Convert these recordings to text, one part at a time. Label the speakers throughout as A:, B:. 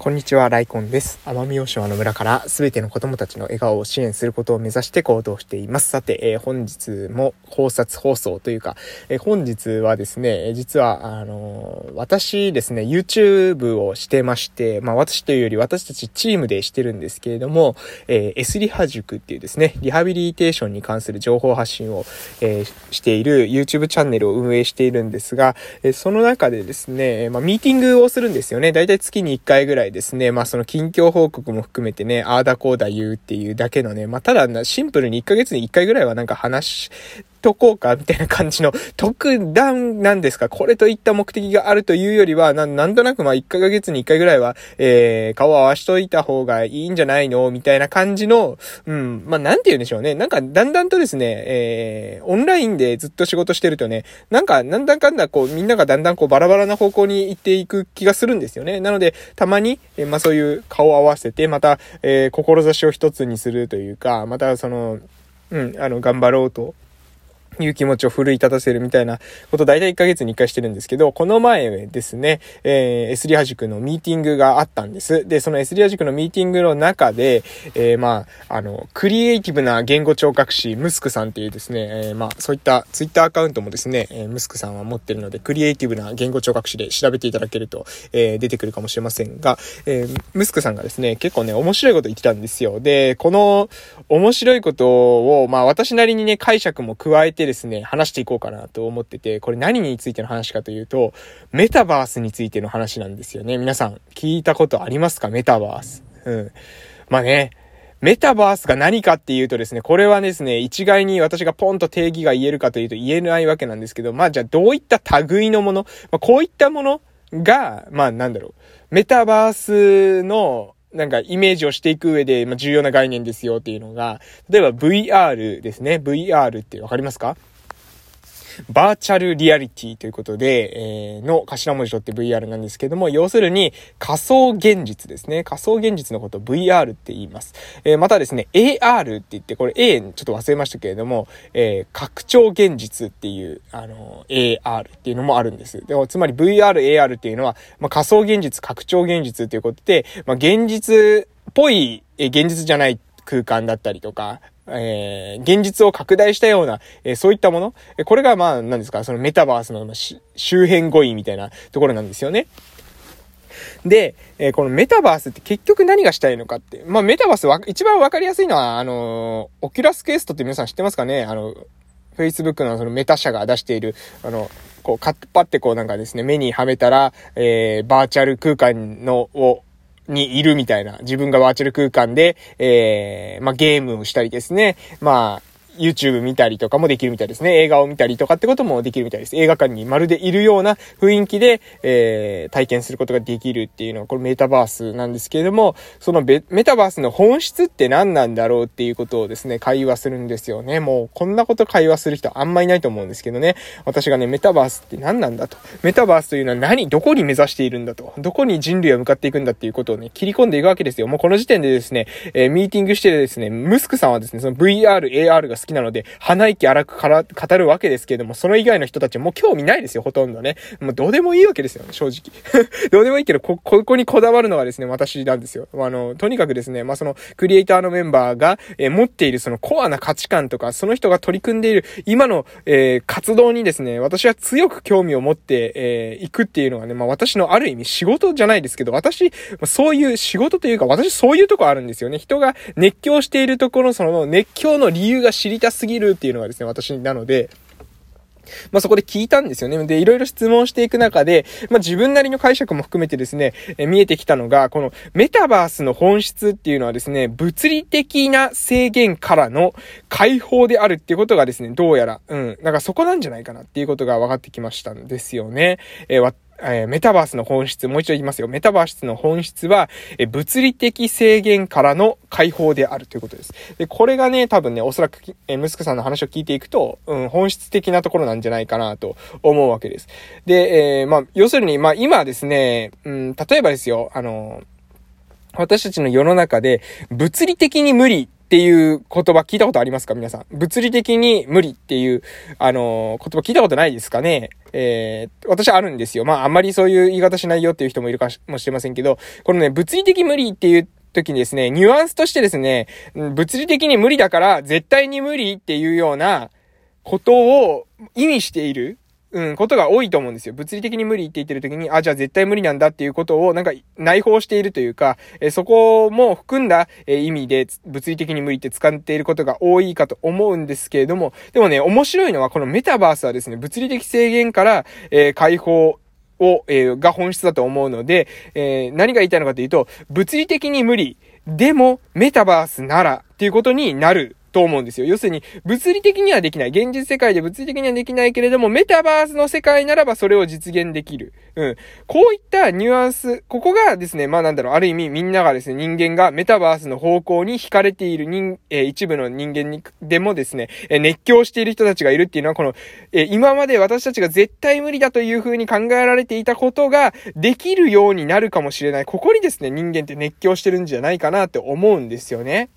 A: こんにちは、ライコンです。奄美大島の村からすべての子供たちの笑顔を支援することを目指して行動しています。さて、えー、本日も考察放送というか、えー、本日はですね、実は、あのー、私ですね、YouTube をしてまして、まあ私というより私たちチームでしてるんですけれども、えー、S リハ塾っていうですね、リハビリテーションに関する情報発信を、えー、している YouTube チャンネルを運営しているんですが、えー、その中でですね、まあミーティングをするんですよね。だいたい月に1回ぐらいですね、まあその近況報告も含めてね、ああだこうだ言うっていうだけのね、まあただシンプルに1ヶ月に1回ぐらいはなんか話とこうか、みたいな感じの特段なんですか？これといった目的があるというよりは、ななんとなくまあ1ヶ月に1回ぐらいは、えー、顔を合わしといた方がいいんじゃないの？みたいな感じの、うん、まあなんて言うんでしょうね。なんかだんだんとですね、えー、オンラインでずっと仕事してるとね、なんかなんだかんだこうみんながだんだんこうバラバラな方向に行っていく気がするんですよね。なので、たまに、えー、まあそういう顔を合わせて、また、えー、志を一つにするというか、またその、うん、あの、頑張ろうという気持ちを奮い立たせるみたいなこと大体1ヶ月に1回してるんですけど、この前ですね、えー、S リハ塾のミーティングがあったんです。で、その S リハ塾のミーティングの中で、えー、まあ、あの、クリエイティブな言語聴覚士、ムスクさんっていうですね、えー、まあ、そういったツイッターアカウントもですね、えー、ムスクさんは持ってるので、クリエイティブな言語聴覚士で調べていただけると、えー、出てくるかもしれませんが、えー、ムスクさんがですね、結構ね、面白いこと言ってたんですよ。で、この面白いことを、まあ、私なりにね、解釈も加えてですね、話していこうかなと思ってて、これ何についての話かというと、メタバースについての話なんですよね。皆さん、聞いたことありますか？メタバース。うん。まあね、メタバースが何かっていうとですね、これはですね、一概に私がポンと定義が言えるかというと言えないわけなんですけど、まあじゃあどういった類のもの、まあ、こういったものが、まあなんだろう、メタバースのなんかイメージをしていく上で、ま、重要な概念ですよっていうのが、例えば VR ですね。VR ってわかりますか？バーチャルリアリティということで、えー、の頭文字取って VR なんですけども、要するに仮想現実ですね。仮想現実のことを VR って言います。えー、またですね、AR って言って、これ A ちょっと忘れましたけれども、えー、拡張現実っていう、あの、AR っていうのもあるんです。でも、つまり VR、AR っていうのは、まあ、仮想現実、拡張現実ということで、まあ、現実っぽい、え現実じゃない空間だったりとか、えー、現実を拡大したような、えー、そういったもの、えこれがまあ、何ですか、そのメタバースの、周辺語彙みたいなところなんですよね。で、えー、このメタバースって結局何がしたいのかって。まあ、メタバースは、一番わかりやすいのは、あのオキュラスケーストって皆さん知ってますかね？あの、Facebook のそのメタ社が出している、あの、こう、カッパってこうなんかですね、目にはめたら、えー、バーチャル空間の、を、にいるみたいな、自分がバーチャル空間で、えー、まあ、ゲームをしたりですね、まあ、YouTube 見たりとかもできるみたいですね。映画を見たりとかってこともできるみたいです。映画館にまるでいるような雰囲気で、えー、体験することができるっていうのは、これメタバースなんですけれども、そのメタバースの本質って何なんだろうっていうことをですね、会話するんですよね。もう、こんなこと会話する人あんまいないと思うんですけどね。私がね、メタバースって何なんだと。メタバースというのは何どこに目指しているんだと。どこに人類は向かっていくんだっていうことをね、切り込んでいくわけですよ。もうこの時点でですね、えー、ミーティングしてですね、ムスクさんはですね、その VR、AR が好きなので、鼻息荒くから語るわけですけれども、その以外の人たちもう興味ないですよ、ほとんどね。もうどうでもいいわけですよね、正直。どうでもいいけど、こ、ここにこだわるのはですね、私なんですよ。あの、とにかくですね、まあ、その、クリエイターのメンバーが、えー、持っているそのコアな価値観とか、その人が取り組んでいる今の、えー、活動にですね、私は強く興味を持って、えー、いくっていうのはね、まあ、私のある意味仕事じゃないですけど、私、そういう仕事というか、私そういうとこあるんですよね。人が熱狂しているところ、その熱狂の理由が知りたすぎるっていうのがですね、私なので、まあ、そこで聞いたんですよね。で、いろいろ質問していく中で、まあ、自分なりの解釈も含めてですね、え見えてきたのが、このメタバースの本質っていうのはですね、物理的な制限からの解放であるっていうことがですね、どうやら、うん、なんかそこなんじゃないかなっていうことが分かってきましたんですよね。えーえ、メタバースの本質、もう一度言いますよ。メタバースの本質は、え、物理的制限からの解放であるということです。で、これがね、多分ね、おそらく、えー、息子さんの話を聞いていくと、うん、本質的なところなんじゃないかなと思うわけです。で、えー、まあ、要するに、まあ、今ですね、うん、例えばですよ、あの、私たちの世の中で、物理的に無理っていう言葉聞いたことありますか？皆さん。物理的に無理っていう、あのー、言葉聞いたことないですかね？えー、私あるんですよ。まあ、あんまりそういう言い方しないよっていう人もいるかもしれませんけど、このね、物理的無理っていう時にですね、ニュアンスとしてですね、物理的に無理だから絶対に無理っていうようなことを意味しているうん、ことが多いと思うんですよ。物理的に無理って言ってる時に、あ、じゃあ絶対無理なんだっていうことを、なんか内包しているというか、えそこも含んだ、え意味で、物理的に無理って使っていることが多いかと思うんですけれども、でもね、面白いのは、このメタバースはですね、物理的制限から、えー、解放を、えー、が本質だと思うので、えー、何が言いたいのかというと、物理的に無理、でも、メタバースならっていうことになると思うんですよ。要するに、物理的にはできない。現実世界で物理的にはできないけれども、メタバースの世界ならばそれを実現できる。うん。こういったニュアンス、ここがですね、まあなんだろう、ある意味みんながですね、人間がメタバースの方向に惹かれている人、えー、一部の人間に、でもですね、えー、熱狂している人たちがいるっていうのは、この、えー、今まで私たちが絶対無理だという風に考えられていたことが、できるようになるかもしれない。ここにですね、人間って熱狂してるんじゃないかなって思うんですよね。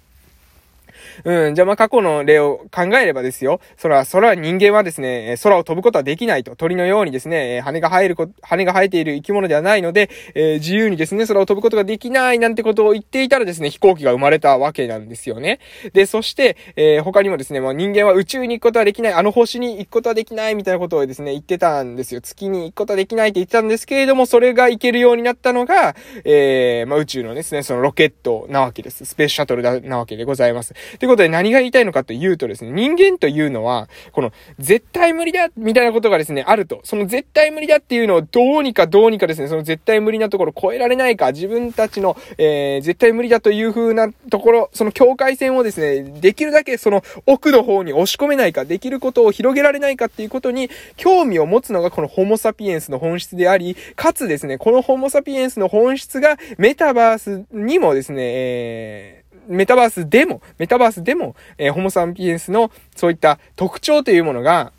A: うん、じゃあまあ過去の例を考えればですよ。そら、そら人間はですね、空を飛ぶことはできないと。鳥のようにですね、羽が生えるこ、羽が生えている生き物ではないので、えー、自由にですね、空を飛ぶことができないなんてことを言っていたらですね、飛行機が生まれたわけなんですよね。で、そして、えー、他にもですね、まあ人間は宇宙に行くことはできない、あの星に行くことはできないみたいなことをですね、言ってたんですよ。月に行くことはできないって言ってたんですけれども、それが行けるようになったのが、えー、まあ宇宙のですね、そのロケットなわけです。スペースシャトルだなわけでございます。ということで何が言いたいのかというとですね、人間というのは、この、絶対無理だみたいなことがですね、あると。その絶対無理だっていうのをどうにかどうにかですね、その絶対無理なところ超えられないか、自分たちの、えー、絶対無理だという風なところ、その境界線をですね、できるだけその奥の方に押し込めないか、できることを広げられないかっていうことに興味を持つのがこのホモサピエンスの本質であり、かつですね、このホモサピエンスの本質がメタバースにもですね、えーメタバースでも、メタバースでも、えー、ホモサンピエンスのそういった特徴というものが、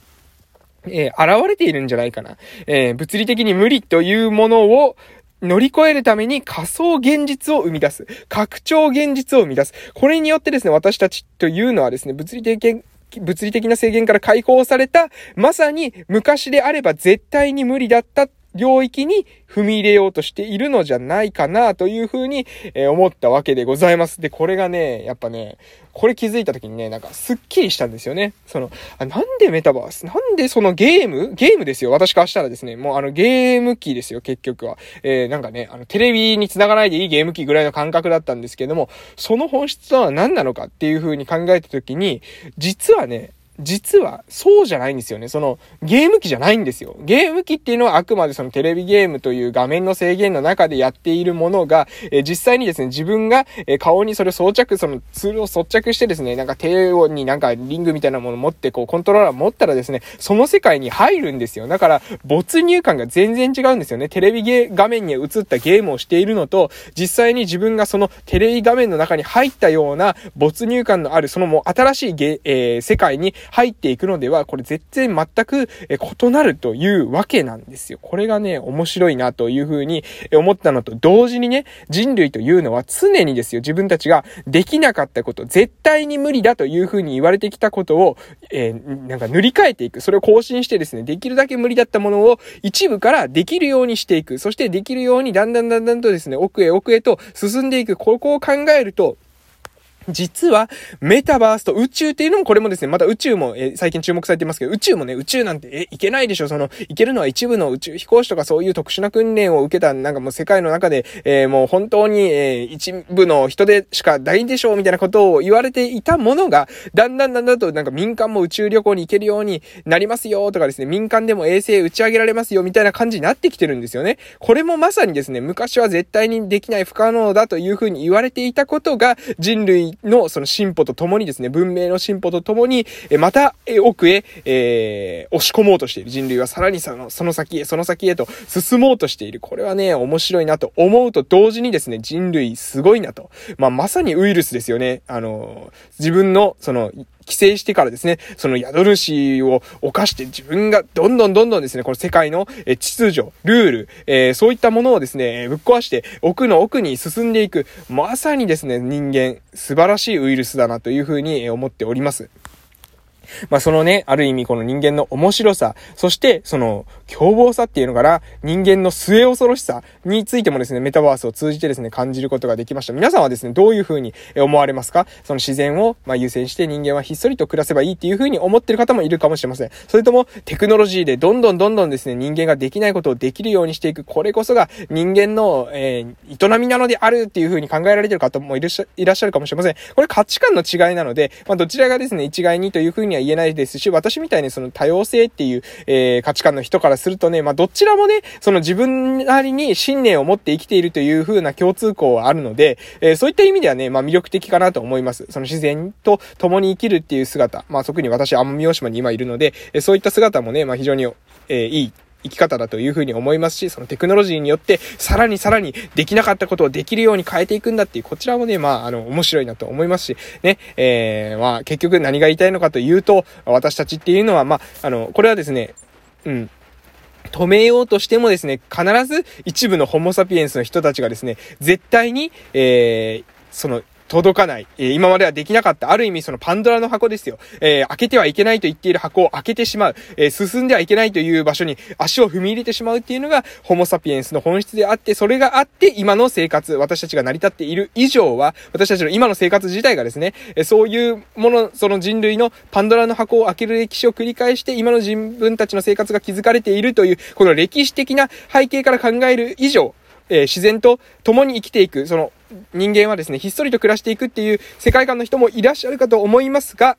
A: えー、現れているんじゃないかな。えー、物理的に無理というものを、乗り越えるために仮想現実を生み出す。拡張現実を生み出す。これによってですね、私たちというのはですね、物理的物理的な制限から解放された、まさに昔であれば絶対に無理だった領域に踏み入れようとしているのじゃないかなというふうに、え思ったわけでございます。で、これがね、やっぱね、これ気づいた時にね、なんかスッキリしたんですよね。その、あなんでメタバース？なんでそのゲーム？ゲームですよ。私からしたらですね、もうあのゲーム機ですよ、結局は。えー、なんかね、あのテレビに繋がないでいいゲーム機ぐらいの感覚だったんですけども、その本質とは何なのかっていう風に考えた時に、実はね、実はそうじゃないんですよね。そのゲーム機じゃないんですよ。ゲーム機っていうのはあくまでそのテレビゲームという画面の制限の中でやっているものが、えー、実際にですね、自分が、えー、顔にそれを装着、そのツールを装着してですね、なんか手をになんかリングみたいなものを持ってこうコントローラー持ったらですね、その世界に入るんですよ。だから没入感が全然違うんですよね。テレビゲ画面に映ったゲームをしているのと、実際に自分がそのテレビ画面の中に入ったような没入感のある、そのもう新しいゲ、えー、世界に入っていくのでは、これ絶対全く異なるというわけなんですよ。これがね、面白いなというふうに思ったのと同時にね、人類というのは常にですよ、自分たちができなかったこと、絶対に無理だというふうに言われてきたことを、えー、なんか塗り替えていく。それを更新してですね、できるだけ無理だったものを一部からできるようにしていく。そしてできるようにだんだんだんだんとですね、奥へ奥へと進んでいく。ここを考えると、実は、メタバースと宇宙っていうのも、これもですね、また宇宙も、え最近注目されてますけど、宇宙もね、宇宙なんて、え、いけないでしょその、いけるのは一部の宇宙飛行士とかそういう特殊な訓練を受けた、なんかもう世界の中で、えー、もう本当に、えー、一部の人でしかないんでしょうみたいなことを言われていたものが、だんだんだんだんと、なんか民間も宇宙旅行に行けるようになりますよとかですね、民間でも衛星打ち上げられますよみたいな感じになってきてるんですよね。これもまさにですね、昔は絶対にできない不可能だというふうに言われていたことが、人類のその進歩とともにですね、文明の進歩とともに、えまた、え奥へ、えー、押し込もうとしている人類はさらにその、その先へ、その先へと進もうとしている。これはね、面白いなと思うと同時にですね、人類すごいなと。まあ、まさにウイルスですよね。あの、自分の、その、帰省してからですね、その宿主を犯して自分がどんどんどんどんですね、この世界の秩序、ルール、えー、そういったものをですね、ぶっ壊して奥の奥に進んでいく、まさにですね、人間、素晴らしいウイルスだなというふうに思っております。まあ、そのね、ある意味この人間の面白さ、そしてその凶暴さっていうのから、人間の末恐ろしさについてもですね、メタバースを通じてですね、感じることができました。皆さんはですね、どういうふうに思われますか？その自然を、ま優先して人間はひっそりと暮らせばいいっていうふうに思ってる方もいるかもしれません。それとも、テクノロジーでどんどんどんどんですね、人間ができないことをできるようにしていく、これこそが人間の、えー、営みなのであるっていうふうに考えられてる方もいらっしゃるかもしれません。これ価値観の違いなので、まあ、どちらがですね、一概にというふうにには言えないですし、私みたいにその多様性っていう、えー、価値観の人からするとね、まあ、どちらもね、その自分なりに信念を持って生きているという風な共通項はあるので、えー、そういった意味ではね、まあ、魅力的かなと思います。その自然と共に生きるっていう姿。まあ、特に私、奄美大島に今いるので、えー、そういった姿もね、まあ、非常に、えー、いい生き方だというふうに思いますし、そのテクノロジーによって、さらにさらにできなかったことをできるように変えていくんだっていう、こちらもね、まあ、あの、面白いなと思いますし、ね、えー、まあ、結局何が言いたいのかというと、私たちっていうのは、まあ、あの、これはですね、うん、止めようとしてもですね、必ず一部のホモサピエンスの人たちがですね、絶対に、えー、その届かない。えー、今まではできなかった。ある意味そのパンドラの箱ですよ。えー、開けてはいけないと言っている箱を開けてしまう。えー、進んではいけないという場所に足を踏み入れてしまうっていうのが、ホモサピエンスの本質であって、それがあって、今の生活、私たちが成り立っている以上は、私たちの今の生活自体がですね、えそういうもの、その人類のパンドラの箱を開ける歴史を繰り返して、今の自分たちの生活が築かれているという、この歴史的な背景から考える以上、えー、自然と共に生きていく、その人間はですね、ひっそりと暮らしていくっていう世界観の人もいらっしゃるかと思いますが、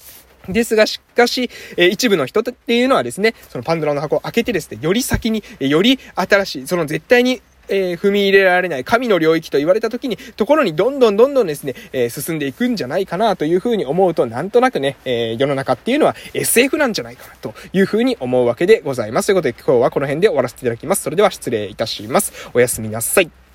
A: ですが、しかし、えー、一部の人っていうのはですね、そのパンドラの箱を開けてですね、より先に、より新しい、その絶対にえー、踏み入れられない神の領域と言われた時に、ところにどんどんどんどんですね、えー、進んでいくんじゃないかなというふうに思うと、なんとなくね、えー、世の中っていうのは SF なんじゃないかなというふうに思うわけでございます。ということで今日はこの辺で終わらせていただきます。それでは失礼いたします。おやすみなさい。